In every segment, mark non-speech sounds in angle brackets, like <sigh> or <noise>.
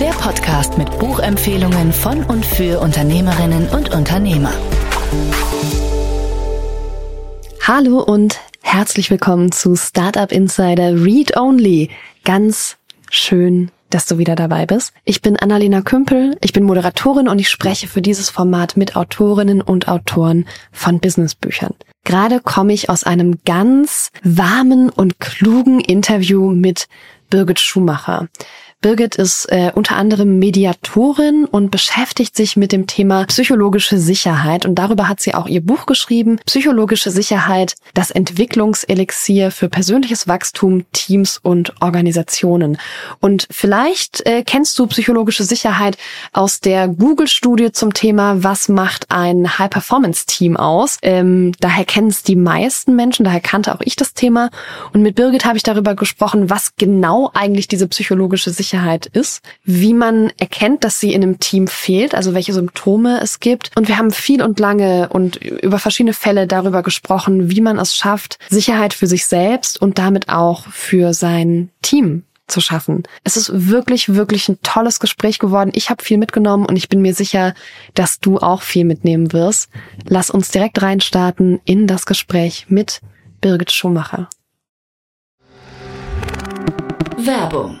Der Podcast mit Buchempfehlungen von und für Unternehmerinnen und Unternehmer. Hallo und herzlich willkommen zu Startup Insider Read Only. Ganz schön, dass du wieder dabei bist. Ich bin Annalena Kümpel, ich bin Moderatorin und ich spreche für dieses Format mit Autorinnen und Autoren von Businessbüchern. Gerade komme ich aus einem ganz warmen und klugen Interview mit Birgit Schumacher. Birgit ist äh, unter anderem Mediatorin und beschäftigt sich mit dem Thema psychologische Sicherheit. Und darüber hat sie auch ihr Buch geschrieben, Psychologische Sicherheit, das Entwicklungselixier für persönliches Wachstum, Teams und Organisationen. Und vielleicht äh, kennst du psychologische Sicherheit aus der Google-Studie zum Thema, was macht ein High-Performance-Team aus. Ähm, daher kennen es die meisten Menschen, daher kannte auch ich das Thema. Und mit Birgit habe ich darüber gesprochen, was genau eigentlich diese psychologische Sicherheit Sicherheit ist, wie man erkennt, dass sie in einem Team fehlt, also welche Symptome es gibt. Und wir haben viel und lange und über verschiedene Fälle darüber gesprochen, wie man es schafft, Sicherheit für sich selbst und damit auch für sein Team zu schaffen. Es ist wirklich, wirklich ein tolles Gespräch geworden. Ich habe viel mitgenommen und ich bin mir sicher, dass du auch viel mitnehmen wirst. Lass uns direkt reinstarten in das Gespräch mit Birgit Schumacher. Werbung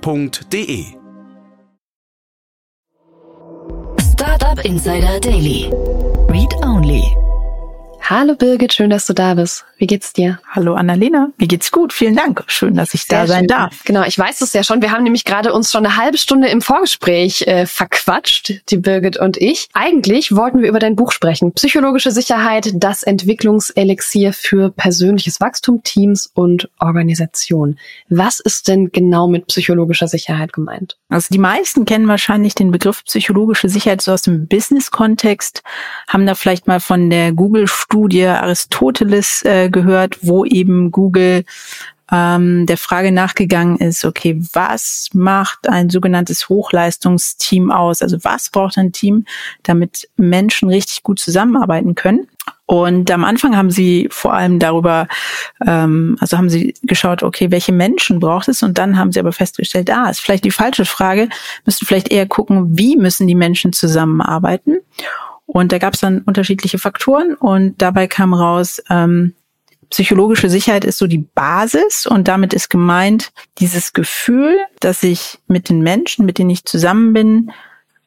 www.startup-insider.de. Startup Insider Daily. Read Only. Hallo Birgit, schön, dass du da bist. Wie geht's dir? Hallo Annalena, mir geht's gut. Vielen Dank. Schön, dass ich Sehr da sein schön. darf. Genau, ich weiß es ja schon. Wir haben nämlich gerade uns schon eine halbe Stunde im Vorgespräch äh, verquatscht, die Birgit und ich. Eigentlich wollten wir über dein Buch sprechen. Psychologische Sicherheit, das Entwicklungselixier für persönliches Wachstum, Teams und Organisation. Was ist denn genau mit psychologischer Sicherheit gemeint? Also die meisten kennen wahrscheinlich den Begriff psychologische Sicherheit so aus dem Business-Kontext, haben da vielleicht mal von der Google Studie Aristoteles äh, gehört, wo eben Google ähm, der Frage nachgegangen ist, okay, was macht ein sogenanntes Hochleistungsteam aus? Also was braucht ein Team, damit Menschen richtig gut zusammenarbeiten können? Und am Anfang haben sie vor allem darüber, ähm, also haben sie geschaut, okay, welche Menschen braucht es? Und dann haben sie aber festgestellt, ah, ist vielleicht die falsche Frage, müssten vielleicht eher gucken, wie müssen die Menschen zusammenarbeiten? Und da gab es dann unterschiedliche Faktoren und dabei kam raus, ähm, psychologische Sicherheit ist so die Basis und damit ist gemeint dieses Gefühl, dass ich mit den Menschen, mit denen ich zusammen bin,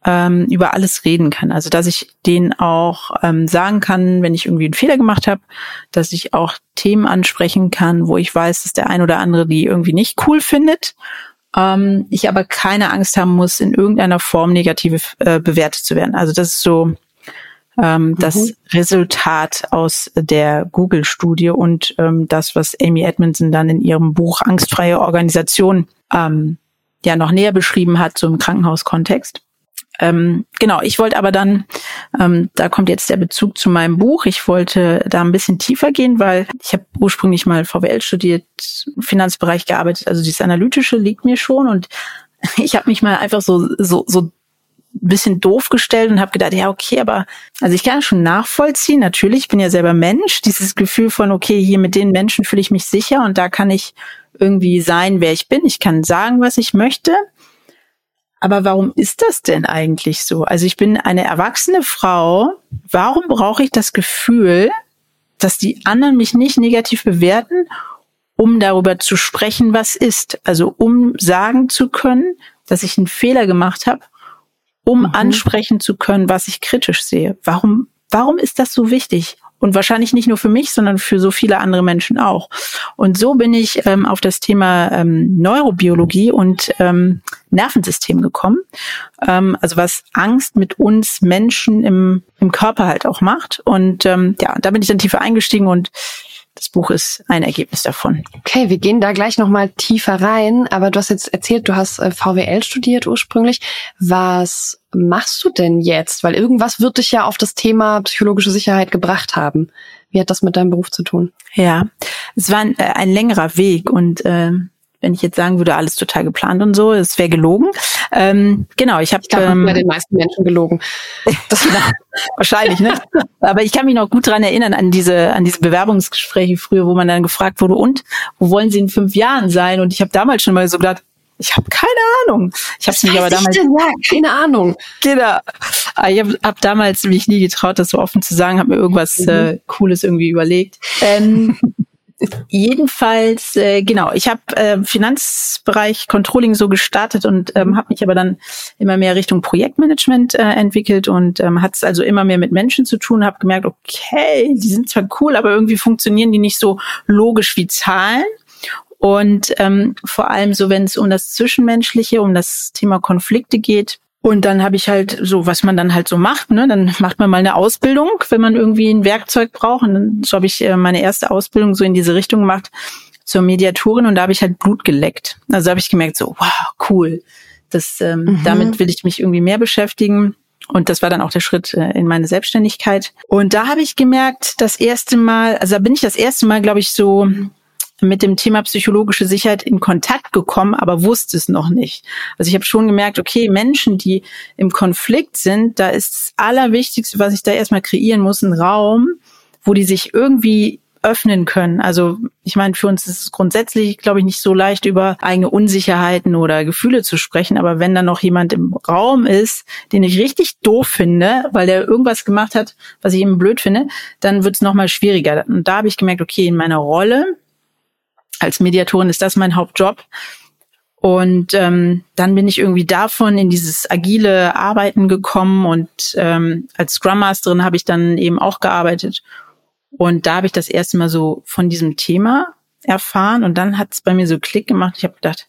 ähm, über alles reden kann. Also dass ich denen auch ähm, sagen kann, wenn ich irgendwie einen Fehler gemacht habe, dass ich auch Themen ansprechen kann, wo ich weiß, dass der ein oder andere die irgendwie nicht cool findet. Ähm, ich aber keine Angst haben muss, in irgendeiner Form negativ äh, bewertet zu werden. Also das ist so ähm, mhm. das Resultat aus der Google-Studie und ähm, das, was Amy Edmondson dann in ihrem Buch Angstfreie Organisation ähm, ja noch näher beschrieben hat, so im Krankenhauskontext. Ähm, genau, ich wollte aber dann, ähm, da kommt jetzt der Bezug zu meinem Buch, ich wollte da ein bisschen tiefer gehen, weil ich habe ursprünglich mal VWL studiert, Finanzbereich gearbeitet, also dieses Analytische liegt mir schon und <laughs> ich habe mich mal einfach so, so, so ein bisschen doof gestellt und habe gedacht, ja, okay, aber also ich kann schon nachvollziehen, natürlich, ich bin ja selber Mensch, dieses Gefühl von, okay, hier mit den Menschen fühle ich mich sicher und da kann ich irgendwie sein, wer ich bin, ich kann sagen, was ich möchte. Aber warum ist das denn eigentlich so? Also ich bin eine erwachsene Frau, warum brauche ich das Gefühl, dass die anderen mich nicht negativ bewerten, um darüber zu sprechen, was ist? Also um sagen zu können, dass ich einen Fehler gemacht habe um mhm. ansprechen zu können, was ich kritisch sehe. Warum, warum ist das so wichtig? Und wahrscheinlich nicht nur für mich, sondern für so viele andere Menschen auch. Und so bin ich ähm, auf das Thema ähm, Neurobiologie und ähm, Nervensystem gekommen. Ähm, also was Angst mit uns Menschen im, im Körper halt auch macht. Und ähm, ja, da bin ich dann tiefer eingestiegen und das Buch ist ein Ergebnis davon. Okay, wir gehen da gleich nochmal tiefer rein. Aber du hast jetzt erzählt, du hast äh, VWL studiert ursprünglich. Was machst du denn jetzt? Weil irgendwas wird dich ja auf das Thema psychologische Sicherheit gebracht haben. Wie hat das mit deinem Beruf zu tun? Ja, es war ein, äh, ein längerer Weg und äh, wenn ich jetzt sagen würde, alles total geplant und so, es wäre gelogen. Ähm, genau, ich habe ähm, bei den meisten Menschen gelogen. <laughs> Das, wahrscheinlich, ne? Aber ich kann mich noch gut dran erinnern an diese an diese Bewerbungsgespräche früher, wo man dann gefragt wurde, und wo wollen Sie in fünf Jahren sein? Und ich habe damals schon mal so gedacht, ich habe keine Ahnung. Ich habe mich aber damals denn? ja keine Ahnung. Genau. Ich habe hab damals mich nie getraut, das so offen zu sagen. Habe mir irgendwas mhm. äh, Cooles irgendwie überlegt. Ähm, Jedenfalls, äh, genau, ich habe äh, Finanzbereich Controlling so gestartet und ähm, habe mich aber dann immer mehr Richtung Projektmanagement äh, entwickelt und ähm, hat es also immer mehr mit Menschen zu tun, habe gemerkt, okay, die sind zwar cool, aber irgendwie funktionieren die nicht so logisch wie Zahlen. Und ähm, vor allem so, wenn es um das Zwischenmenschliche, um das Thema Konflikte geht, und dann habe ich halt so, was man dann halt so macht, ne? Dann macht man mal eine Ausbildung, wenn man irgendwie ein Werkzeug braucht. Und dann, so habe ich äh, meine erste Ausbildung so in diese Richtung gemacht zur Mediatorin und da habe ich halt Blut geleckt. Also habe ich gemerkt, so, wow, cool. Das, ähm, mhm. damit will ich mich irgendwie mehr beschäftigen. Und das war dann auch der Schritt äh, in meine Selbstständigkeit. Und da habe ich gemerkt, das erste Mal, also da bin ich das erste Mal, glaube ich, so mit dem Thema psychologische Sicherheit in Kontakt gekommen, aber wusste es noch nicht. Also ich habe schon gemerkt, okay, Menschen, die im Konflikt sind, da ist das Allerwichtigste, was ich da erstmal kreieren muss, ein Raum, wo die sich irgendwie öffnen können. Also ich meine, für uns ist es grundsätzlich, glaube ich, nicht so leicht, über eigene Unsicherheiten oder Gefühle zu sprechen. Aber wenn da noch jemand im Raum ist, den ich richtig doof finde, weil der irgendwas gemacht hat, was ich eben blöd finde, dann wird es nochmal schwieriger. Und da habe ich gemerkt, okay, in meiner Rolle als Mediatorin ist das mein Hauptjob. Und ähm, dann bin ich irgendwie davon in dieses agile Arbeiten gekommen und ähm, als Scrum Masterin habe ich dann eben auch gearbeitet. Und da habe ich das erste Mal so von diesem Thema erfahren und dann hat es bei mir so Klick gemacht. Ich habe gedacht,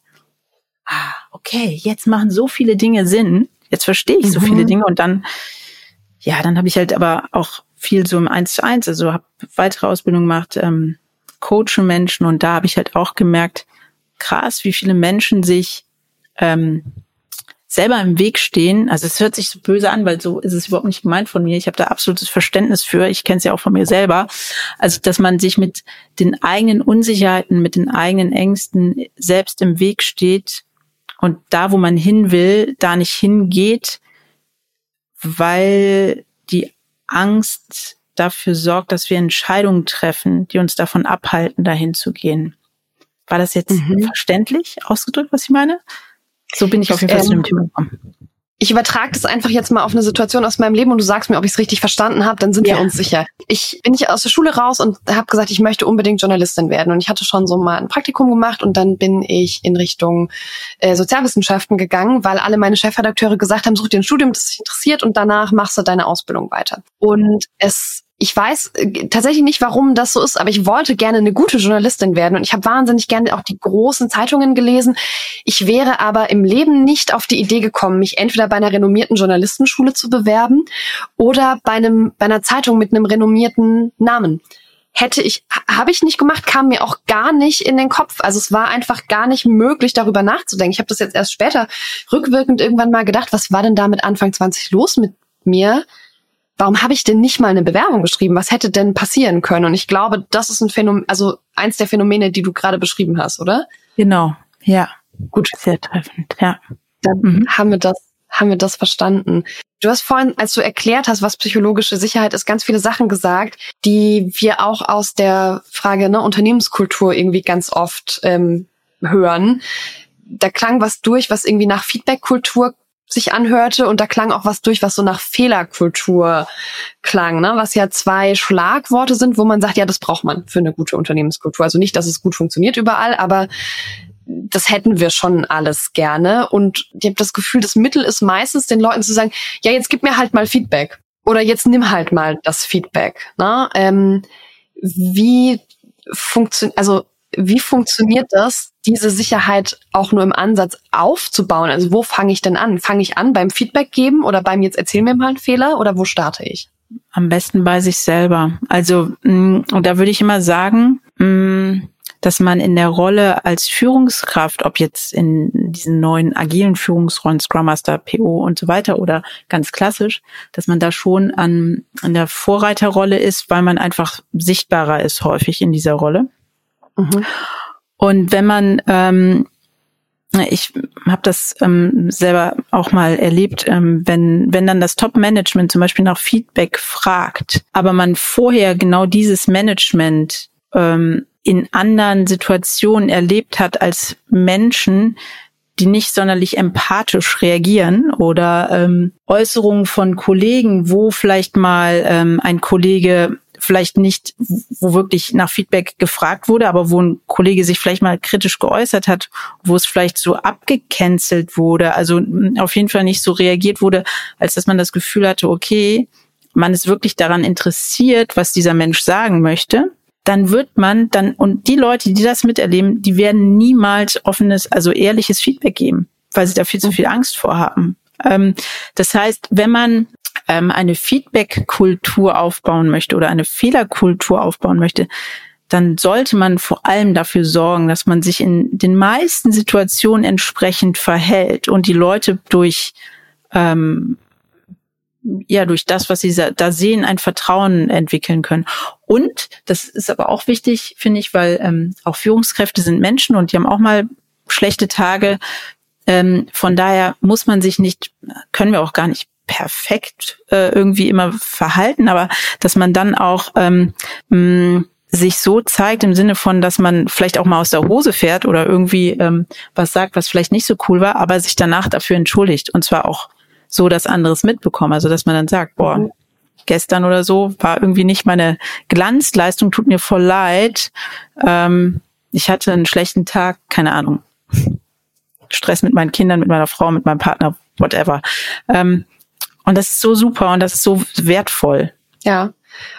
ah, okay, jetzt machen so viele Dinge Sinn. Jetzt verstehe ich mhm. so viele mhm. Dinge und dann, ja, dann habe ich halt aber auch viel so im Eins zu eins, also habe weitere Ausbildung gemacht, ähm, coache Menschen und da habe ich halt auch gemerkt, krass, wie viele Menschen sich ähm, selber im Weg stehen. Also es hört sich so böse an, weil so ist es überhaupt nicht gemeint von mir. Ich habe da absolutes Verständnis für. Ich kenne es ja auch von mir selber. Also dass man sich mit den eigenen Unsicherheiten, mit den eigenen Ängsten selbst im Weg steht und da, wo man hin will, da nicht hingeht, weil die Angst dafür sorgt, dass wir Entscheidungen treffen, die uns davon abhalten, dahin zu gehen. War das jetzt mhm. verständlich ausgedrückt, was ich meine? So bin ich auf jeden Fall ähm, zu dem Thema gekommen. Ich übertrage das einfach jetzt mal auf eine Situation aus meinem Leben und du sagst mir, ob ich es richtig verstanden habe, dann sind ja. wir uns sicher. Ich bin ich aus der Schule raus und habe gesagt, ich möchte unbedingt Journalistin werden. Und ich hatte schon so mal ein Praktikum gemacht und dann bin ich in Richtung äh, Sozialwissenschaften gegangen, weil alle meine Chefredakteure gesagt haben, such dir ein Studium, das dich interessiert und danach machst du deine Ausbildung weiter. Und es ich weiß äh, tatsächlich nicht, warum das so ist, aber ich wollte gerne eine gute Journalistin werden und ich habe wahnsinnig gerne auch die großen Zeitungen gelesen. Ich wäre aber im Leben nicht auf die Idee gekommen, mich entweder bei einer renommierten Journalistenschule zu bewerben oder bei einem bei einer Zeitung mit einem renommierten Namen. Hätte ich habe ich nicht gemacht, kam mir auch gar nicht in den Kopf. Also es war einfach gar nicht möglich darüber nachzudenken. Ich habe das jetzt erst später rückwirkend irgendwann mal gedacht, was war denn da mit Anfang 20 los mit mir? Warum habe ich denn nicht mal eine Bewerbung geschrieben? Was hätte denn passieren können? Und ich glaube, das ist ein Phänomen, also eins der Phänomene, die du gerade beschrieben hast, oder? Genau, ja. Gut. Sehr treffend, ja. Dann mhm. haben wir das, haben wir das verstanden. Du hast vorhin, als du erklärt hast, was psychologische Sicherheit ist, ganz viele Sachen gesagt, die wir auch aus der Frage ne, Unternehmenskultur irgendwie ganz oft ähm, hören. Da klang was durch, was irgendwie nach Feedbackkultur sich anhörte und da klang auch was durch, was so nach Fehlerkultur klang, ne? was ja zwei Schlagworte sind, wo man sagt, ja, das braucht man für eine gute Unternehmenskultur. Also nicht, dass es gut funktioniert überall, aber das hätten wir schon alles gerne. Und ich habe das Gefühl, das Mittel ist meistens den Leuten zu sagen, ja, jetzt gib mir halt mal Feedback. Oder jetzt nimm halt mal das Feedback. Ne? Ähm, wie funktioniert, also wie funktioniert das, diese Sicherheit auch nur im Ansatz aufzubauen? Also wo fange ich denn an? Fange ich an beim Feedback geben oder beim jetzt erzähl mir mal einen Fehler oder wo starte ich? Am besten bei sich selber. Also, mm, und da würde ich immer sagen, mm, dass man in der Rolle als Führungskraft, ob jetzt in diesen neuen agilen Führungsrollen, Scrum Master, PO und so weiter oder ganz klassisch, dass man da schon an, an der Vorreiterrolle ist, weil man einfach sichtbarer ist häufig in dieser Rolle. Mhm. Und wenn man ähm, ich habe das ähm, selber auch mal erlebt, ähm, wenn, wenn dann das Top-Management zum Beispiel nach Feedback fragt, aber man vorher genau dieses Management ähm, in anderen Situationen erlebt hat als Menschen, die nicht sonderlich empathisch reagieren oder ähm, Äußerungen von Kollegen, wo vielleicht mal ähm, ein Kollege vielleicht nicht, wo wirklich nach Feedback gefragt wurde, aber wo ein Kollege sich vielleicht mal kritisch geäußert hat, wo es vielleicht so abgecancelt wurde, also auf jeden Fall nicht so reagiert wurde, als dass man das Gefühl hatte, okay, man ist wirklich daran interessiert, was dieser Mensch sagen möchte dann wird man dann, und die Leute, die das miterleben, die werden niemals offenes, also ehrliches Feedback geben, weil sie da viel zu viel Angst vorhaben. Ähm, das heißt, wenn man ähm, eine Feedback-Kultur aufbauen möchte oder eine Fehlerkultur aufbauen möchte, dann sollte man vor allem dafür sorgen, dass man sich in den meisten Situationen entsprechend verhält und die Leute durch ähm, ja durch das, was sie da sehen, ein Vertrauen entwickeln können. Und das ist aber auch wichtig, finde ich, weil ähm, auch Führungskräfte sind Menschen und die haben auch mal schlechte Tage. Ähm, von daher muss man sich nicht, können wir auch gar nicht perfekt äh, irgendwie immer verhalten, aber dass man dann auch ähm, mh, sich so zeigt im Sinne von, dass man vielleicht auch mal aus der Hose fährt oder irgendwie ähm, was sagt, was vielleicht nicht so cool war, aber sich danach dafür entschuldigt und zwar auch so dass anderes mitbekommen. Also dass man dann sagt, boah, mhm. gestern oder so war irgendwie nicht meine Glanzleistung, tut mir voll leid. Ähm, ich hatte einen schlechten Tag, keine Ahnung. Stress mit meinen Kindern, mit meiner Frau, mit meinem Partner, whatever. Ähm, und das ist so super und das ist so wertvoll. Ja.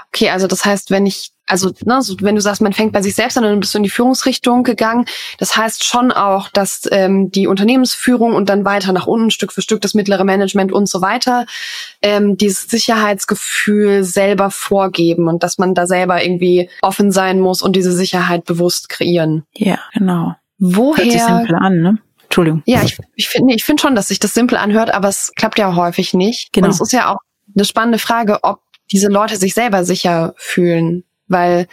Okay, also das heißt, wenn ich also ne, so, wenn du sagst, man fängt bei sich selbst an und dann bist du in die Führungsrichtung gegangen, das heißt schon auch, dass ähm, die Unternehmensführung und dann weiter nach unten, Stück für Stück das mittlere Management und so weiter, ähm, dieses Sicherheitsgefühl selber vorgeben und dass man da selber irgendwie offen sein muss und diese Sicherheit bewusst kreieren. Ja, genau. Woher? Hört sich simpel an, ne? Entschuldigung. Ja, ich, ich finde ich finde schon, dass sich das simpel anhört, aber es klappt ja häufig nicht. Genau. Und es ist ja auch eine spannende Frage, ob diese Leute sich selber sicher fühlen weil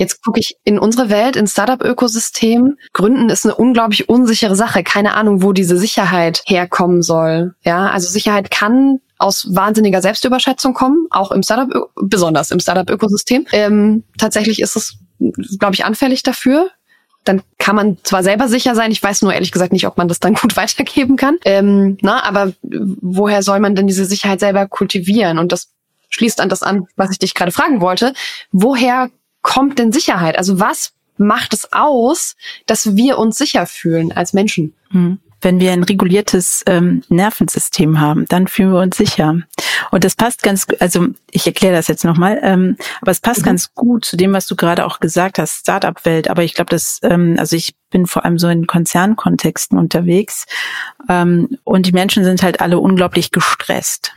Jetzt gucke ich in unsere Welt, ins Startup-Ökosystem. Gründen ist eine unglaublich unsichere Sache. Keine Ahnung, wo diese Sicherheit herkommen soll. Ja, also Sicherheit kann aus wahnsinniger Selbstüberschätzung kommen, auch im Startup, besonders im Startup-Ökosystem. Ähm, tatsächlich ist es, glaube ich, anfällig dafür. Dann kann man zwar selber sicher sein, ich weiß nur ehrlich gesagt nicht, ob man das dann <laughs> gut weitergeben kann. Ähm, na, aber woher soll man denn diese Sicherheit selber kultivieren? Und das schließt an das an, was ich dich gerade fragen wollte. Woher kommt denn Sicherheit? Also was macht es aus, dass wir uns sicher fühlen als Menschen? Hm. Wenn wir ein reguliertes ähm, Nervensystem haben, dann fühlen wir uns sicher. Und das passt ganz, also ich erkläre das jetzt nochmal, ähm, aber es passt mhm. ganz gut zu dem, was du gerade auch gesagt hast, Startup-Welt. Aber ich glaube, dass, ähm, also ich bin vor allem so in Konzernkontexten unterwegs ähm, und die Menschen sind halt alle unglaublich gestresst.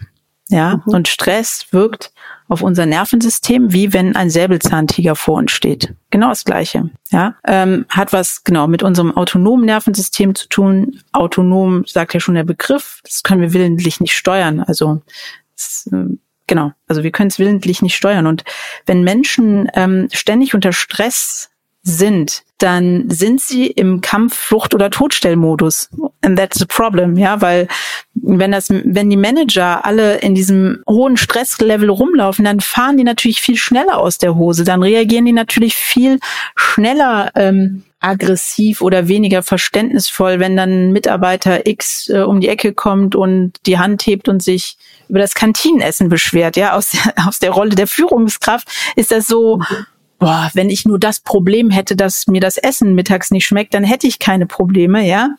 Ja, mhm. und Stress wirkt auf unser Nervensystem, wie wenn ein Säbelzahntiger vor uns steht. Genau das Gleiche. Ja, ähm, hat was genau mit unserem autonomen Nervensystem zu tun. Autonom sagt ja schon der Begriff. Das können wir willentlich nicht steuern. Also das, äh, genau, also wir können es willentlich nicht steuern. Und wenn Menschen ähm, ständig unter Stress sind, dann sind sie im Kampf, Flucht oder Todstellmodus. And that's the problem, ja, weil wenn das, wenn die Manager alle in diesem hohen Stresslevel rumlaufen, dann fahren die natürlich viel schneller aus der Hose. Dann reagieren die natürlich viel schneller ähm, aggressiv oder weniger verständnisvoll, wenn dann Mitarbeiter X äh, um die Ecke kommt und die Hand hebt und sich über das Kantinenessen beschwert. Ja, aus der, aus der Rolle der Führungskraft ist das so, boah, wenn ich nur das Problem hätte, dass mir das Essen mittags nicht schmeckt, dann hätte ich keine Probleme, ja,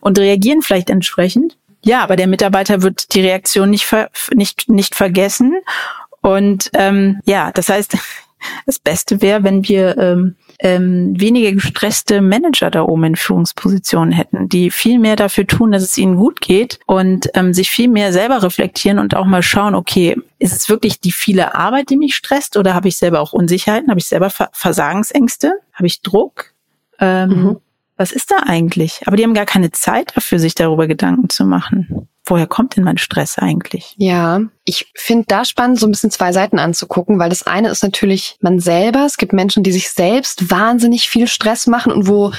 und reagieren vielleicht entsprechend. Ja, aber der Mitarbeiter wird die Reaktion nicht nicht nicht vergessen und ähm, ja, das heißt, <laughs> das Beste wäre, wenn wir ähm, ähm, weniger gestresste Manager da oben in Führungspositionen hätten, die viel mehr dafür tun, dass es ihnen gut geht und ähm, sich viel mehr selber reflektieren und auch mal schauen, okay, ist es wirklich die viele Arbeit, die mich stresst oder habe ich selber auch Unsicherheiten, habe ich selber Versagensängste, habe ich Druck? Ähm, mhm. Was ist da eigentlich? Aber die haben gar keine Zeit dafür, sich darüber Gedanken zu machen woher kommt denn mein Stress eigentlich? Ja, ich finde da spannend, so ein bisschen zwei Seiten anzugucken, weil das eine ist natürlich man selber. Es gibt Menschen, die sich selbst wahnsinnig viel Stress machen und wo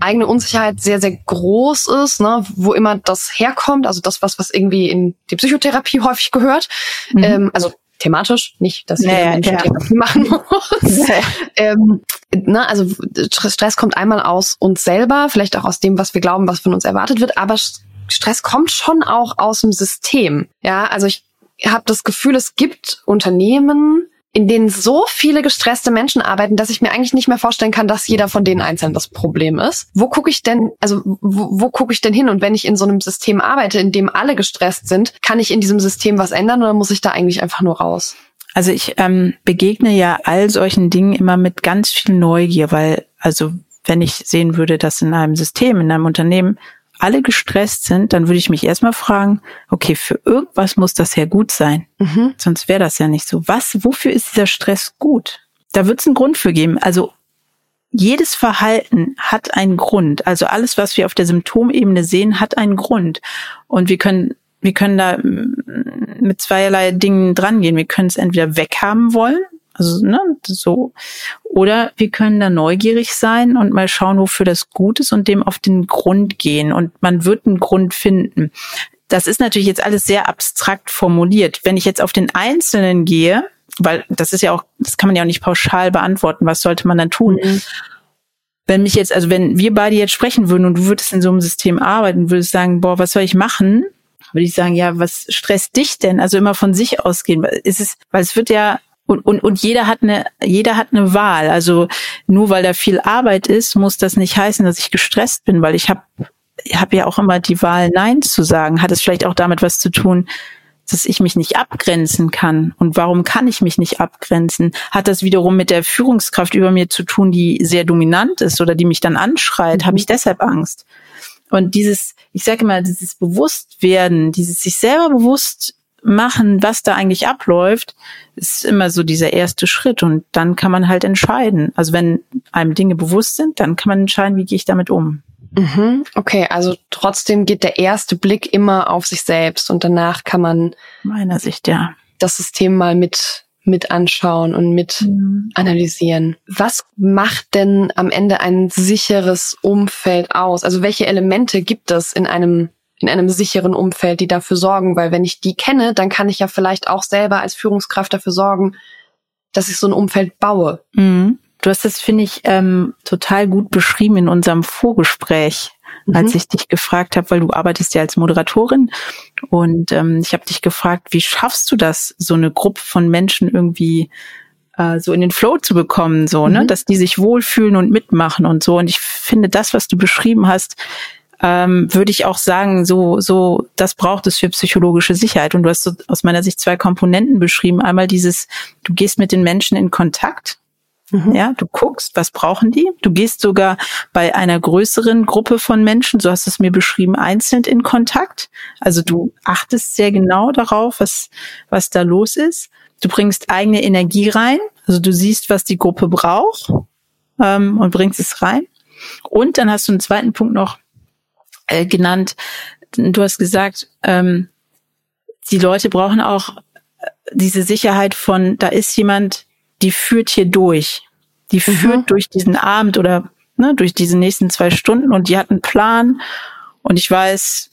eigene Unsicherheit sehr, sehr groß ist, ne? wo immer das herkommt, also das, was, was irgendwie in die Psychotherapie <laughs> häufig gehört. Mhm. Ähm, also thematisch, nicht, dass jeder nee, Mensch ja. Therapie machen <laughs> muss. Ähm, na, also Stress kommt einmal aus uns selber, vielleicht auch aus dem, was wir glauben, was von uns erwartet wird, aber Stress kommt schon auch aus dem System. Ja, also ich habe das Gefühl, es gibt Unternehmen, in denen so viele gestresste Menschen arbeiten, dass ich mir eigentlich nicht mehr vorstellen kann, dass jeder von denen einzeln das Problem ist. Wo gucke ich denn, also wo, wo gucke ich denn hin? Und wenn ich in so einem System arbeite, in dem alle gestresst sind, kann ich in diesem System was ändern oder muss ich da eigentlich einfach nur raus? Also ich ähm, begegne ja all solchen Dingen immer mit ganz viel Neugier, weil also wenn ich sehen würde, dass in einem System, in einem Unternehmen alle gestresst sind, dann würde ich mich erstmal fragen, okay, für irgendwas muss das ja gut sein. Mhm. Sonst wäre das ja nicht so. Was, wofür ist dieser Stress gut? Da wird es einen Grund für geben. Also jedes Verhalten hat einen Grund. Also alles, was wir auf der Symptomebene sehen, hat einen Grund. Und wir können, wir können da mit zweierlei Dingen drangehen. Wir können es entweder weghaben wollen, also, ne, so. Oder wir können da neugierig sein und mal schauen, wofür das gut ist und dem auf den Grund gehen. Und man wird einen Grund finden. Das ist natürlich jetzt alles sehr abstrakt formuliert. Wenn ich jetzt auf den Einzelnen gehe, weil das ist ja auch, das kann man ja auch nicht pauschal beantworten, was sollte man dann tun? Mhm. Wenn mich jetzt, also wenn wir beide jetzt sprechen würden und du würdest in so einem System arbeiten, würdest sagen, boah, was soll ich machen? Würde ich sagen, ja, was stresst dich denn? Also immer von sich ausgehen. Ist es, weil es wird ja und, und, und jeder hat eine, jeder hat eine Wahl. Also nur weil da viel Arbeit ist, muss das nicht heißen, dass ich gestresst bin, weil ich habe hab ja auch immer die Wahl, Nein zu sagen. Hat es vielleicht auch damit was zu tun, dass ich mich nicht abgrenzen kann. Und warum kann ich mich nicht abgrenzen? Hat das wiederum mit der Führungskraft über mir zu tun, die sehr dominant ist oder die mich dann anschreit? Mhm. Habe ich deshalb Angst? Und dieses, ich sage immer, dieses Bewusstwerden, dieses sich selber bewusst machen, was da eigentlich abläuft, ist immer so dieser erste Schritt und dann kann man halt entscheiden. Also wenn einem Dinge bewusst sind, dann kann man entscheiden, wie gehe ich damit um. Mhm, okay, also trotzdem geht der erste Blick immer auf sich selbst und danach kann man meiner Sicht ja das System mal mit mit anschauen und mit mhm. analysieren. Was macht denn am Ende ein sicheres Umfeld aus? Also welche Elemente gibt es in einem in einem sicheren Umfeld, die dafür sorgen, weil wenn ich die kenne, dann kann ich ja vielleicht auch selber als Führungskraft dafür sorgen, dass ich so ein Umfeld baue. Mhm. Du hast das, finde ich, ähm, total gut beschrieben in unserem Vorgespräch, mhm. als ich dich gefragt habe, weil du arbeitest ja als Moderatorin und ähm, ich habe dich gefragt, wie schaffst du das, so eine Gruppe von Menschen irgendwie äh, so in den Flow zu bekommen, so, ne, mhm. ne, dass die sich wohlfühlen und mitmachen und so. Und ich finde das, was du beschrieben hast, ähm, würde ich auch sagen, so, so, das braucht es für psychologische Sicherheit. Und du hast so aus meiner Sicht zwei Komponenten beschrieben. Einmal dieses, du gehst mit den Menschen in Kontakt. Mhm. Ja, du guckst, was brauchen die? Du gehst sogar bei einer größeren Gruppe von Menschen, so hast du es mir beschrieben, einzeln in Kontakt. Also du achtest sehr genau darauf, was, was da los ist. Du bringst eigene Energie rein. Also du siehst, was die Gruppe braucht ähm, und bringst es rein. Und dann hast du einen zweiten Punkt noch, äh, genannt. Du hast gesagt, ähm, die Leute brauchen auch äh, diese Sicherheit von, da ist jemand, die führt hier durch. Die mhm. führt durch diesen Abend oder ne, durch diese nächsten zwei Stunden und die hat einen Plan und ich weiß,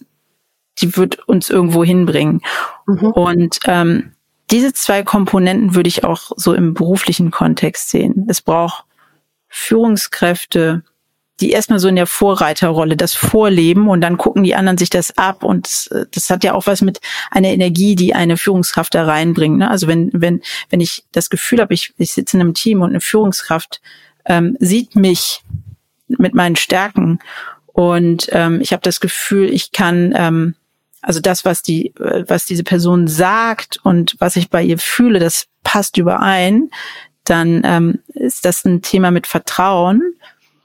die wird uns irgendwo hinbringen. Mhm. Und ähm, diese zwei Komponenten würde ich auch so im beruflichen Kontext sehen. Es braucht Führungskräfte, die erstmal so in der Vorreiterrolle das vorleben und dann gucken die anderen sich das ab und das hat ja auch was mit einer Energie, die eine Führungskraft da reinbringt. Ne? Also wenn wenn wenn ich das Gefühl habe, ich, ich sitze in einem Team und eine Führungskraft ähm, sieht mich mit meinen Stärken und ähm, ich habe das Gefühl, ich kann ähm, also das, was die, was diese Person sagt und was ich bei ihr fühle, das passt überein, dann ähm, ist das ein Thema mit Vertrauen.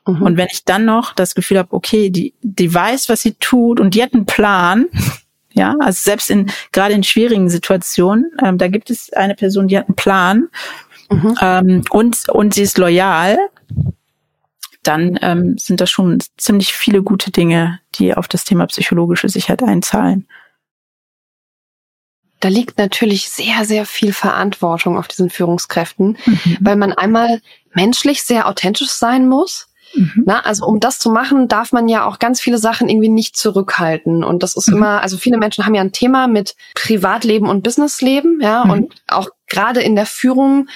Mhm. Und wenn ich dann noch das Gefühl habe, okay, die, die weiß, was sie tut und die hat einen Plan, <laughs> ja, also selbst in gerade in schwierigen Situationen, ähm, da gibt es eine Person, die hat einen Plan mhm. ähm, und und sie ist loyal, dann ähm, sind das schon ziemlich viele gute Dinge, die auf das Thema psychologische Sicherheit einzahlen. Da liegt natürlich sehr, sehr viel Verantwortung auf diesen Führungskräften, mhm. weil man einmal menschlich sehr authentisch sein muss. Mhm. Na, also um das zu machen, darf man ja auch ganz viele Sachen irgendwie nicht zurückhalten. Und das ist mhm. immer, also viele Menschen haben ja ein Thema mit Privatleben und Businessleben, ja, mhm. und auch gerade in der Führung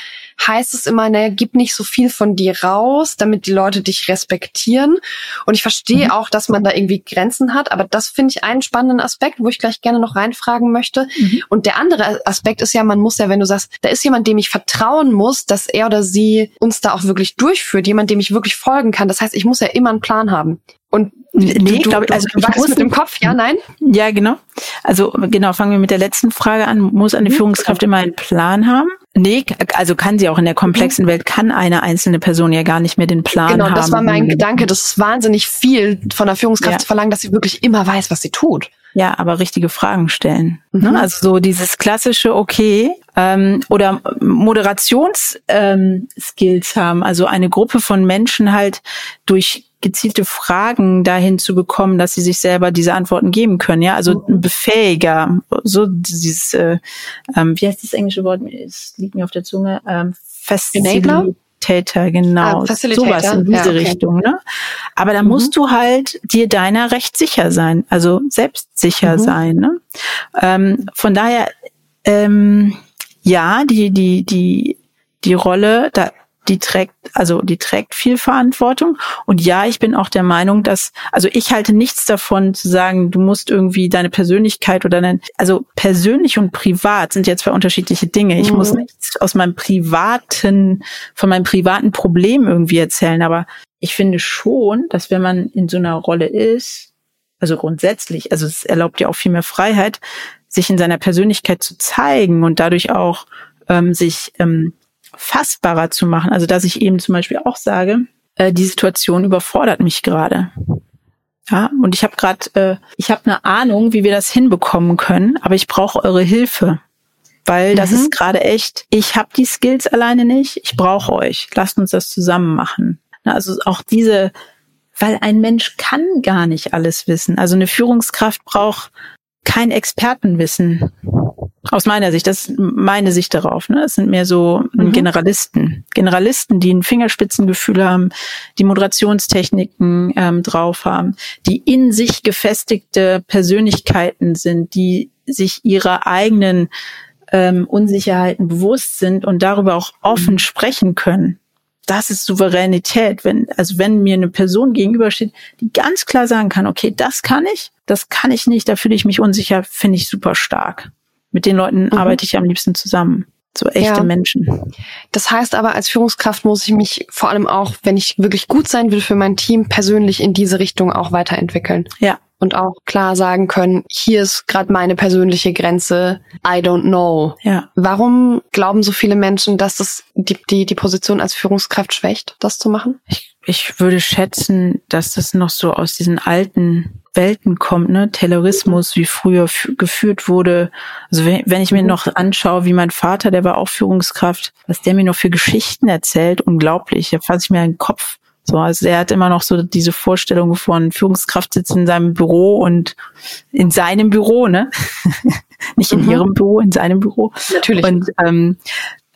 heißt es immer, naja, gib nicht so viel von dir raus, damit die Leute dich respektieren. Und ich verstehe mhm. auch, dass man da irgendwie Grenzen hat, aber das finde ich einen spannenden Aspekt, wo ich gleich gerne noch reinfragen möchte. Mhm. Und der andere Aspekt ist ja, man muss ja, wenn du sagst, da ist jemand, dem ich vertrauen muss, dass er oder sie uns da auch wirklich durchführt, jemand, dem ich wirklich folgen kann. Das heißt, ich muss ja immer einen Plan haben. Und nee, glaube ich, also du wachst mit dem Kopf, ja, nein? Ja, genau. Also genau, fangen wir mit der letzten Frage an. Muss eine mhm. Führungskraft immer einen Plan haben? Nee, also kann sie auch in der komplexen mhm. Welt, kann eine einzelne Person ja gar nicht mehr den Plan genau, haben. Genau, das war mein Gedanke. Das ist wahnsinnig viel von der Führungskraft ja. zu verlangen, dass sie wirklich immer weiß, was sie tut. Ja, aber richtige Fragen stellen. Ne? Mhm. Also so dieses klassische, okay, ähm, oder Moderations-Skills ähm, haben, also eine Gruppe von Menschen halt durch gezielte Fragen dahin zu bekommen, dass sie sich selber diese Antworten geben können. Ja, also ein Befähiger, so dieses, äh, ähm, wie heißt das englische Wort? Es liegt mir auf der Zunge. Ähm, Facilitator, genau. Ah, Facilitator. Sowas in diese ja, okay. Richtung, ne? Aber da mhm. musst du halt dir deiner recht sicher sein, also selbstsicher mhm. sein, ne? Ähm, von daher, ähm, ja, die, die, die, die Rolle, da die trägt, also die trägt viel Verantwortung. Und ja, ich bin auch der Meinung, dass, also ich halte nichts davon zu sagen, du musst irgendwie deine Persönlichkeit oder dein, also persönlich und privat sind ja zwei unterschiedliche Dinge. Ich mhm. muss nichts aus meinem privaten, von meinem privaten Problem irgendwie erzählen. Aber ich finde schon, dass wenn man in so einer Rolle ist, also grundsätzlich, also es erlaubt ja auch viel mehr Freiheit, sich in seiner Persönlichkeit zu zeigen und dadurch auch ähm, sich ähm, fassbarer zu machen. Also dass ich eben zum Beispiel auch sage, äh, die Situation überfordert mich gerade. Ja, und ich habe gerade, äh, ich habe eine Ahnung, wie wir das hinbekommen können, aber ich brauche eure Hilfe. Weil das mhm. ist gerade echt, ich habe die Skills alleine nicht, ich brauche euch. Lasst uns das zusammen machen. Also auch diese, weil ein Mensch kann gar nicht alles wissen. Also eine Führungskraft braucht kein Expertenwissen. Aus meiner Sicht, das ist meine Sicht darauf. Ne? Es sind mehr so mhm. Generalisten. Generalisten, die ein Fingerspitzengefühl haben, die Moderationstechniken ähm, drauf haben, die in sich gefestigte Persönlichkeiten sind, die sich ihrer eigenen ähm, Unsicherheiten bewusst sind und darüber auch offen mhm. sprechen können. Das ist Souveränität. Wenn, also wenn mir eine Person gegenübersteht, die ganz klar sagen kann, okay, das kann ich, das kann ich nicht, da fühle ich mich unsicher, finde ich super stark. Mit den Leuten mhm. arbeite ich am liebsten zusammen. So echte ja. Menschen. Das heißt aber, als Führungskraft muss ich mich vor allem auch, wenn ich wirklich gut sein will für mein Team, persönlich in diese Richtung auch weiterentwickeln. Ja. Und auch klar sagen können, hier ist gerade meine persönliche Grenze, I don't know. Ja. Warum glauben so viele Menschen, dass das die, die, die Position als Führungskraft schwächt, das zu machen? Ich, ich würde schätzen, dass das noch so aus diesen alten Welten kommt, ne? Terrorismus, wie früher geführt wurde. Also wenn, wenn ich mir mhm. noch anschaue, wie mein Vater, der war auch Führungskraft, was der mir noch für Geschichten erzählt, unglaublich. Da fasse ich mir einen Kopf. So, also er hat immer noch so diese Vorstellung von Führungskraft sitzt in seinem Büro und in seinem Büro, ne? <laughs> Nicht in mhm. ihrem Büro, in seinem Büro. Natürlich. Und ähm,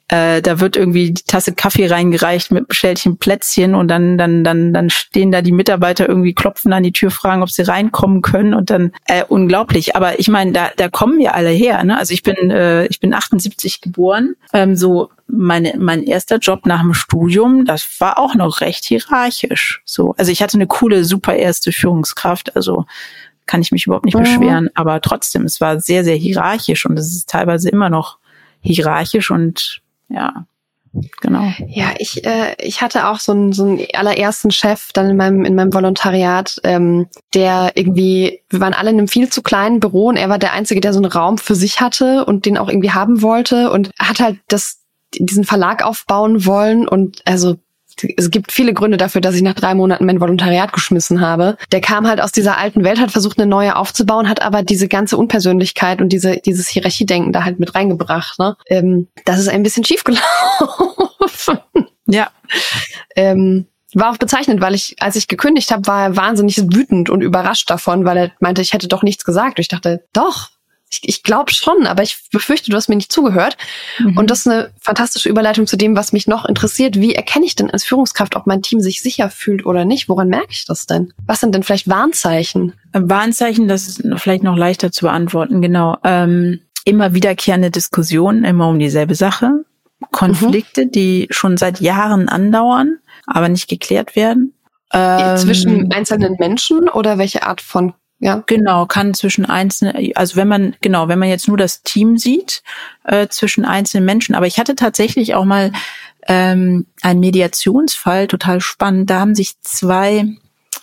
äh, da wird irgendwie die Tasse Kaffee reingereicht mit bestellten Plätzchen und dann, dann, dann, dann stehen da die Mitarbeiter irgendwie klopfen an die Tür, fragen, ob sie reinkommen können und dann äh, unglaublich. Aber ich meine, da, da kommen wir alle her. Ne? Also ich bin, äh, ich bin 78 geboren. Ähm, so meine, mein erster Job nach dem Studium, das war auch noch recht hierarchisch. So, also ich hatte eine coole, super erste Führungskraft. Also kann ich mich überhaupt nicht mhm. beschweren. Aber trotzdem, es war sehr, sehr hierarchisch und es ist teilweise immer noch hierarchisch und ja, genau. Ja, ich, äh, ich hatte auch so einen, so einen allerersten Chef dann in meinem, in meinem Volontariat, ähm, der irgendwie, wir waren alle in einem viel zu kleinen Büro und er war der Einzige, der so einen Raum für sich hatte und den auch irgendwie haben wollte und hat halt das, diesen Verlag aufbauen wollen und also es gibt viele Gründe dafür, dass ich nach drei Monaten mein Volontariat geschmissen habe. Der kam halt aus dieser alten Welt, hat versucht, eine neue aufzubauen, hat aber diese ganze Unpersönlichkeit und diese, dieses Hierarchiedenken da halt mit reingebracht. Ne? Ähm, das ist ein bisschen schief gelaufen. Ja. Ähm, war auch bezeichnend, weil ich, als ich gekündigt habe, war er wahnsinnig wütend und überrascht davon, weil er meinte, ich hätte doch nichts gesagt. Und ich dachte, doch, ich, ich glaube schon, aber ich befürchte, du hast mir nicht zugehört. Mhm. Und das ist eine fantastische Überleitung zu dem, was mich noch interessiert. Wie erkenne ich denn als Führungskraft, ob mein Team sich sicher fühlt oder nicht? Woran merke ich das denn? Was sind denn vielleicht Warnzeichen? Warnzeichen, das ist vielleicht noch leichter zu beantworten, genau. Ähm, immer wiederkehrende Diskussionen, immer um dieselbe Sache. Konflikte, mhm. die schon seit Jahren andauern, aber nicht geklärt werden. Ähm, Zwischen einzelnen Menschen oder welche Art von ja. Genau, kann zwischen einzelnen, also wenn man, genau, wenn man jetzt nur das Team sieht, äh, zwischen einzelnen Menschen. Aber ich hatte tatsächlich auch mal ähm, einen Mediationsfall, total spannend. Da haben sich zwei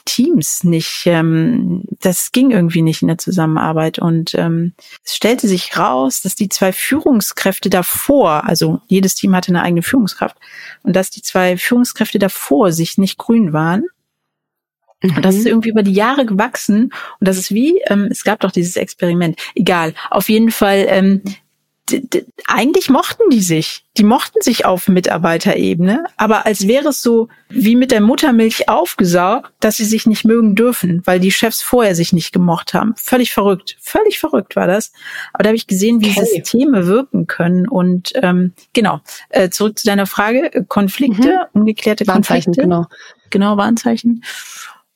Teams nicht, ähm, das ging irgendwie nicht in der Zusammenarbeit. Und ähm, es stellte sich raus, dass die zwei Führungskräfte davor, also jedes Team hatte eine eigene Führungskraft, und dass die zwei Führungskräfte davor sich nicht grün waren und das ist mhm. irgendwie über die Jahre gewachsen. Und das ist wie, ähm, es gab doch dieses Experiment. Egal. Auf jeden Fall, ähm, eigentlich mochten die sich. Die mochten sich auf Mitarbeiterebene, aber als wäre es so wie mit der Muttermilch aufgesaugt, dass sie sich nicht mögen dürfen, weil die Chefs vorher sich nicht gemocht haben. Völlig verrückt. Völlig verrückt war das. Aber da habe ich gesehen, wie okay. Systeme wirken können. Und ähm, genau, äh, zurück zu deiner Frage. Konflikte, mhm. ungeklärte Warnzeichen, Konflikte. Genau. Genau, Warnzeichen.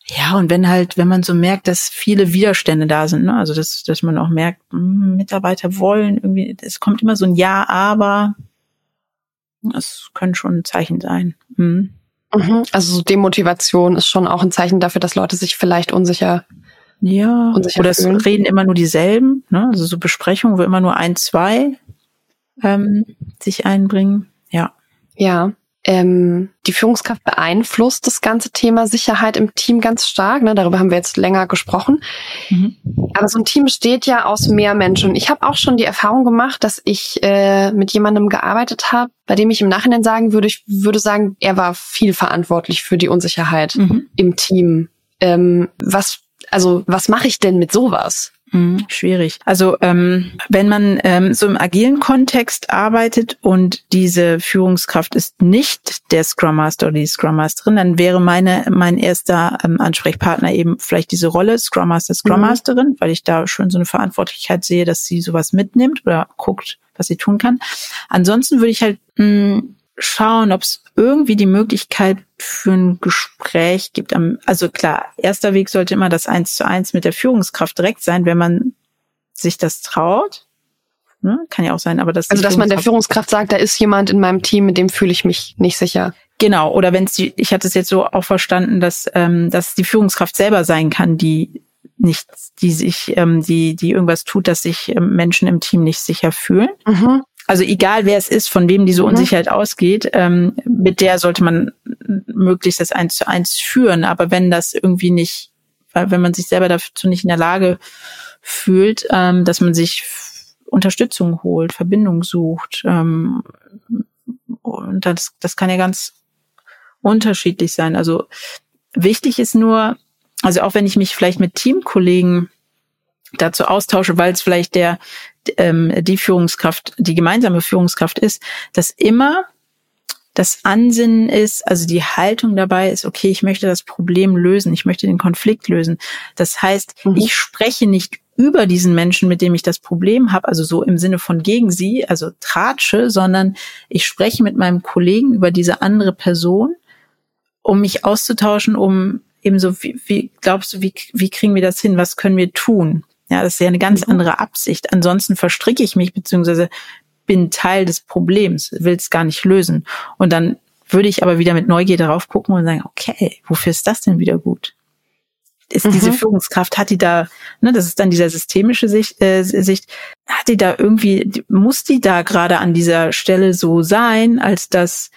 Ja, und wenn halt, wenn man so merkt, dass viele Widerstände da sind, ne? also dass, dass man auch merkt, mh, hm, Mitarbeiter wollen irgendwie, es kommt immer so ein Ja, aber das können schon ein Zeichen sein. Mhm. Mhm. Also so Demotivation ist schon auch ein Zeichen dafür, dass Leute sich vielleicht unsicher ja, unsicher oder fühlen. es reden immer nur dieselben, ne? also so Besprechungen, wo immer nur ein, zwei ähm, sich einbringen. Ja. Ja ähm, die Führungskraft beeinflusst das ganze Thema Sicherheit im Team ganz stark. Ne? Darüber haben wir jetzt länger gesprochen. Mhm. Aber so ein Team besteht ja aus mehr Menschen. Ich habe auch schon die Erfahrung gemacht, dass ich äh, mit jemandem gearbeitet habe, bei dem ich im Nachhinein sagen würde, ich würde sagen, er war viel verantwortlich für die Unsicherheit mhm. im Team. Ähm, was, also was mache ich denn mit sowas? Hm, schwierig. Also ähm, wenn man ähm, so im agilen Kontext arbeitet und diese Führungskraft ist nicht der Scrum Master oder die Scrum Masterin, dann wäre meine mein erster ähm, Ansprechpartner eben vielleicht diese Rolle Scrum Master, Scrum mhm. Masterin, mhm. weil ich da schon so eine Verantwortlichkeit sehe, dass sie sowas mitnimmt oder guckt, was sie tun kann. Ansonsten würde ich halt mh, hm, schauen, ob es irgendwie die Möglichkeit für ein Gespräch gibt. Also klar, erster Weg sollte immer das Eins zu eins mit der Führungskraft direkt sein, wenn man sich das traut. Ne? Kann ja auch sein, aber das. Also, dass man der Führungskraft sagt, da ist jemand in meinem Team, mit dem fühle ich mich nicht sicher. Genau, oder wenn es die, ich hatte es jetzt so auch verstanden, dass, ähm, dass die Führungskraft selber sein kann, die nicht, die sich, ähm, die, die irgendwas tut, dass sich ähm, Menschen im Team nicht sicher fühlen. Mhm also egal wer es ist, von wem diese mhm. Unsicherheit ausgeht, ähm, mit der sollte man möglichst das eins zu eins führen. Aber wenn das irgendwie nicht, wenn man sich selber dazu nicht in der Lage fühlt, ähm, dass man sich Unterstützung holt, Verbindung sucht, ähm, und das, das kann ja ganz unterschiedlich sein. Also wichtig ist nur, also auch wenn ich mich vielleicht mit Teamkollegen dazu austausche, weil es vielleicht der ähm, die Führungskraft, die gemeinsame Führungskraft ist, dass immer das Ansinnen ist, also die Haltung dabei ist, okay, ich möchte das Problem lösen, ich möchte den Konflikt lösen. Das heißt, mhm. ich spreche nicht über diesen Menschen, mit dem ich das Problem habe, also so im Sinne von gegen sie, also tratsche, sondern ich spreche mit meinem Kollegen über diese andere Person, um mich auszutauschen, um eben so, wie, wie glaubst du, wie, wie kriegen wir das hin? Was können wir tun? Ja, das ist ja eine ganz mhm. andere Absicht. Ansonsten verstricke ich mich, beziehungsweise bin Teil des Problems, will es gar nicht lösen. Und dann würde ich aber wieder mit Neugier darauf gucken und sagen, okay, wofür ist das denn wieder gut? ist diese mhm. Führungskraft, hat die da, ne, das ist dann dieser systemische Sicht, äh, Sicht, hat die da irgendwie, muss die da gerade an dieser Stelle so sein, als dass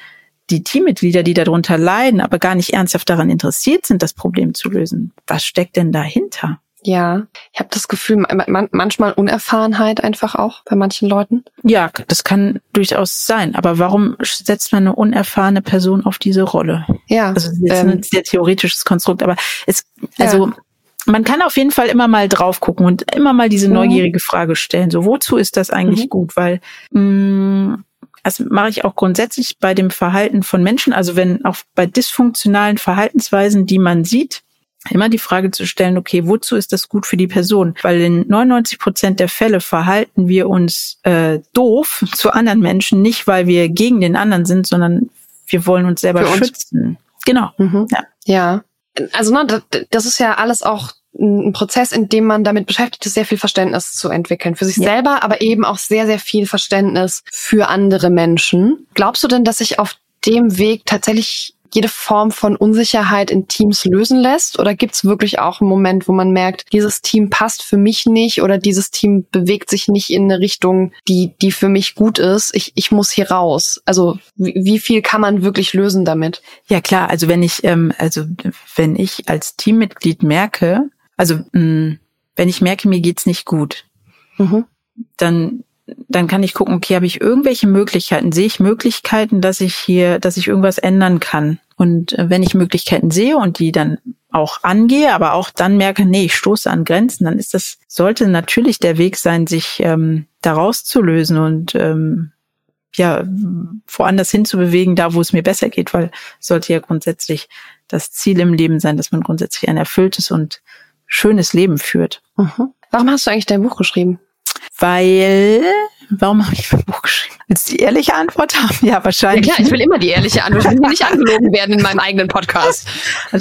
die Teammitglieder, die darunter leiden, aber gar nicht ernsthaft daran interessiert sind, das Problem zu lösen. Was steckt denn dahinter? Ja, ich habe das Gefühl, man, manchmal Unerfahrenheit einfach auch bei manchen Leuten. Ja, das kann durchaus sein. Aber warum setzt man eine unerfahrene Person auf diese Rolle? Ja. Also das ist ähm, ein sehr theoretisches Konstrukt, aber es, also ja. man kann auf jeden Fall immer mal drauf gucken und immer mal diese mhm. neugierige Frage stellen. So, wozu ist das eigentlich mhm. gut? Weil mh, mm, das mache ich auch grundsätzlich bei dem Verhalten von Menschen. Also wenn auch bei dysfunktionalen Verhaltensweisen, die man sieht, immer die Frage zu stellen, okay, wozu ist das gut für die Person? Weil in 99 Prozent der Fälle verhalten wir uns äh, doof <laughs> zu anderen Menschen, nicht weil wir gegen den anderen sind, sondern wir wollen uns selber uns. schützen. Genau. Mhm. Ja. ja. Also ne, das, ist ja alles auch ein Prozess, in dem man damit beschäftigt ist, sehr viel Verständnis zu entwickeln für sich ja. selber, aber eben auch sehr, sehr viel Verständnis für andere Menschen. Glaubst du denn, dass sich auf dem Weg tatsächlich jede Form von Unsicherheit in Teams lösen lässt? Oder gibt es wirklich auch einen Moment, wo man merkt, dieses Team passt für mich nicht oder dieses Team bewegt sich nicht in eine Richtung, die, die für mich gut ist? Ich, ich muss hier raus. Also wie, wie viel kann man wirklich lösen damit? Ja klar, also wenn ich, ähm, also wenn ich als Teammitglied merke, also mh, mm, wenn ich merke, mir geht's nicht gut, mhm. dann dann kann ich gucken, okay, habe ich irgendwelche Möglichkeiten? Sehe ich Möglichkeiten, dass ich hier, dass ich irgendwas ändern kann? Und äh, wenn ich Möglichkeiten sehe und die dann auch angehe, aber auch dann merke, nee, ich stoße an Grenzen, dann ist das, sollte natürlich der Weg sein, sich ähm, da rauszulösen und ähm, ja, woanders hinzubewegen, da wo es mir besser geht, weil sollte ja grundsätzlich das Ziel im Leben sein, dass man grundsätzlich ein erfülltes und schönes Leben führt. Mhm. Warum hast du eigentlich dein Buch geschrieben? Weil, warum habe ich mein Buch geschrieben? Willst du die ehrliche Antwort haben? Ja, wahrscheinlich. Ja klar, ich will immer die ehrliche Antwort. Ich will nicht angelogen werden in meinem eigenen Podcast. <laughs>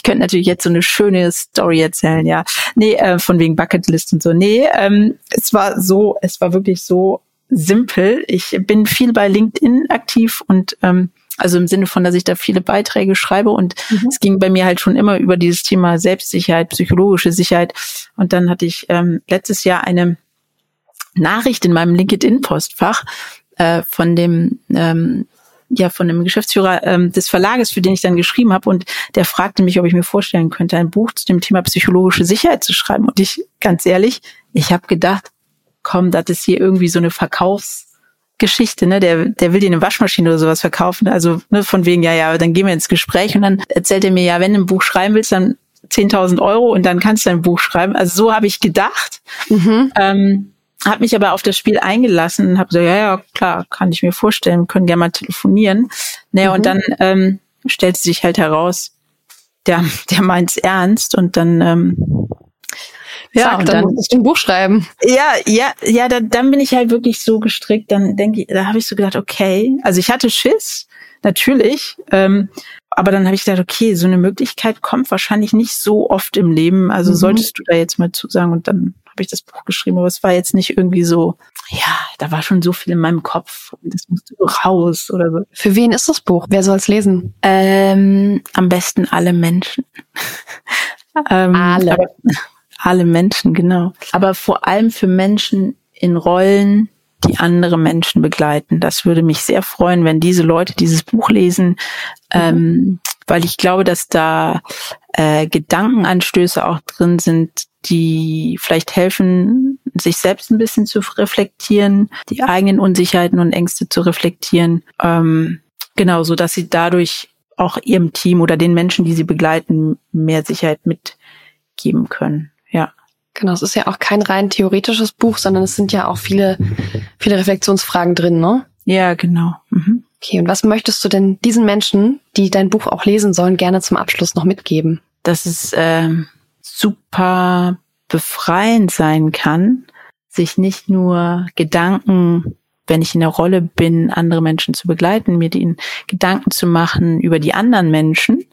Ich könnte natürlich jetzt so eine schöne Story erzählen, ja. Nee, äh, von wegen Bucketlist und so. Nee, ähm, es war so, es war wirklich so simpel. Ich bin viel bei LinkedIn aktiv und ähm, also im Sinne von, dass ich da viele Beiträge schreibe und mhm. es ging bei mir halt schon immer über dieses Thema Selbstsicherheit, psychologische Sicherheit. Und dann hatte ich ähm, letztes Jahr eine Nachricht in meinem LinkedIn-Postfach äh, von dem ähm, ja von dem Geschäftsführer ähm, des Verlages, für den ich dann geschrieben habe, und der fragte mich, ob ich mir vorstellen könnte, ein Buch zu dem Thema psychologische Sicherheit zu schreiben. Und ich, ganz ehrlich, ich habe gedacht, komm, das ist hier irgendwie so eine Verkaufs Geschichte, ne? Der, der will dir eine Waschmaschine oder sowas verkaufen. Also ne, von wegen, ja, ja, dann gehen wir ins Gespräch und dann erzählt er mir, ja, wenn du ein Buch schreiben willst, dann 10.000 Euro und dann kannst du ein Buch schreiben. Also so habe ich gedacht. Mhm. Ähm, habe mich aber auf das Spiel eingelassen und habe so, ja, ja, klar, kann ich mir vorstellen, können gerne mal telefonieren. Naja, mhm. und dann ähm, stellt sich halt heraus, der, <laughs> der meint's ernst und dann ähm, ja, Zack, dann, dann musst du ein Buch schreiben. Ja, ja, ja, da, dann bin ich halt wirklich so gestrickt, dann denke ich, da habe ich so gedacht, okay, also ich hatte Schiss, natürlich, ähm, aber dann habe ich gedacht, okay, so eine Möglichkeit kommt wahrscheinlich nicht so oft im Leben, also mhm. solltest du da jetzt mal zusagen und dann habe ich das Buch geschrieben, aber es war jetzt nicht irgendwie so, ja, da war schon so viel in meinem Kopf, das musste raus oder so. Für wen ist das Buch? Wer soll es lesen? Ähm, am besten alle Menschen. <laughs> ähm, alle. Aber, alle Menschen, genau. Aber vor allem für Menschen in Rollen, die andere Menschen begleiten. Das würde mich sehr freuen, wenn diese Leute dieses Buch lesen, ähm, weil ich glaube, dass da äh, Gedankenanstöße auch drin sind, die vielleicht helfen, sich selbst ein bisschen zu reflektieren, die eigenen Unsicherheiten und Ängste zu reflektieren. Ähm, genau, so dass sie dadurch auch ihrem Team oder den Menschen, die sie begleiten, mehr Sicherheit mitgeben können. Genau, es ist ja auch kein rein theoretisches Buch, sondern es sind ja auch viele, viele Reflexionsfragen drin, ne? Ja, genau. Mhm. Okay, und was möchtest du denn diesen Menschen, die dein Buch auch lesen sollen, gerne zum Abschluss noch mitgeben? Dass es ähm, super befreiend sein kann, sich nicht nur Gedanken, wenn ich in der Rolle bin, andere Menschen zu begleiten, mir den Gedanken zu machen über die anderen Menschen,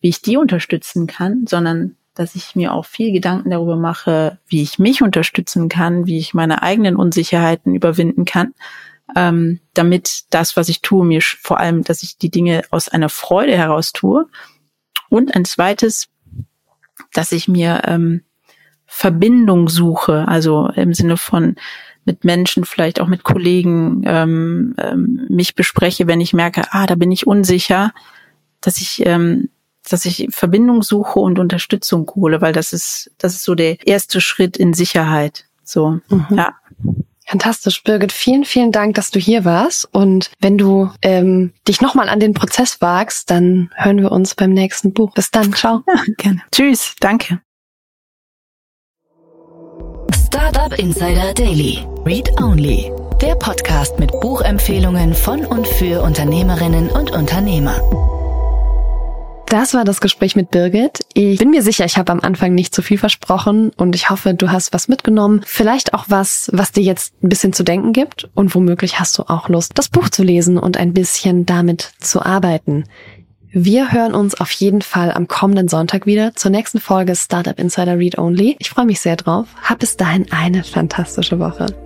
wie ich die unterstützen kann, sondern dass ich mir auch viel Gedanken darüber mache, wie ich mich unterstützen kann, wie ich meine eigenen Unsicherheiten überwinden kann, ähm, damit das, was ich tue, mir vor allem, dass ich die Dinge aus einer Freude heraus tue. Und ein zweites, dass ich mir ähm, Verbindung suche, also im Sinne von mit Menschen, vielleicht auch mit Kollegen, ähm, ähm, mich bespreche, wenn ich merke, ah, da bin ich unsicher, dass ich ähm, dass ich Verbindung suche und Unterstützung hole, weil das ist das ist so der erste Schritt in Sicherheit. So, mhm. ja. Fantastisch, Birgit. Vielen, vielen Dank, dass du hier warst. Und wenn du ähm, dich nochmal an den Prozess wagst, dann hören wir uns beim nächsten Buch. Bis dann. Ciao. Ja, gerne. Tschüss. Danke. Startup Insider Daily. Read Only. Der Podcast mit Buchempfehlungen von und für Unternehmerinnen und Unternehmer. Das war das Gespräch mit Birgit. Ich bin mir sicher, ich habe am Anfang nicht zu viel versprochen und ich hoffe, du hast was mitgenommen. Vielleicht auch was, was dir jetzt ein bisschen zu denken gibt und womöglich hast du auch Lust, das Buch zu lesen und ein bisschen damit zu arbeiten. Wir hören uns auf jeden Fall am kommenden Sonntag wieder zur nächsten Folge Startup Insider Read Only. Ich freue mich sehr drauf. Hab bis dahin eine fantastische Woche.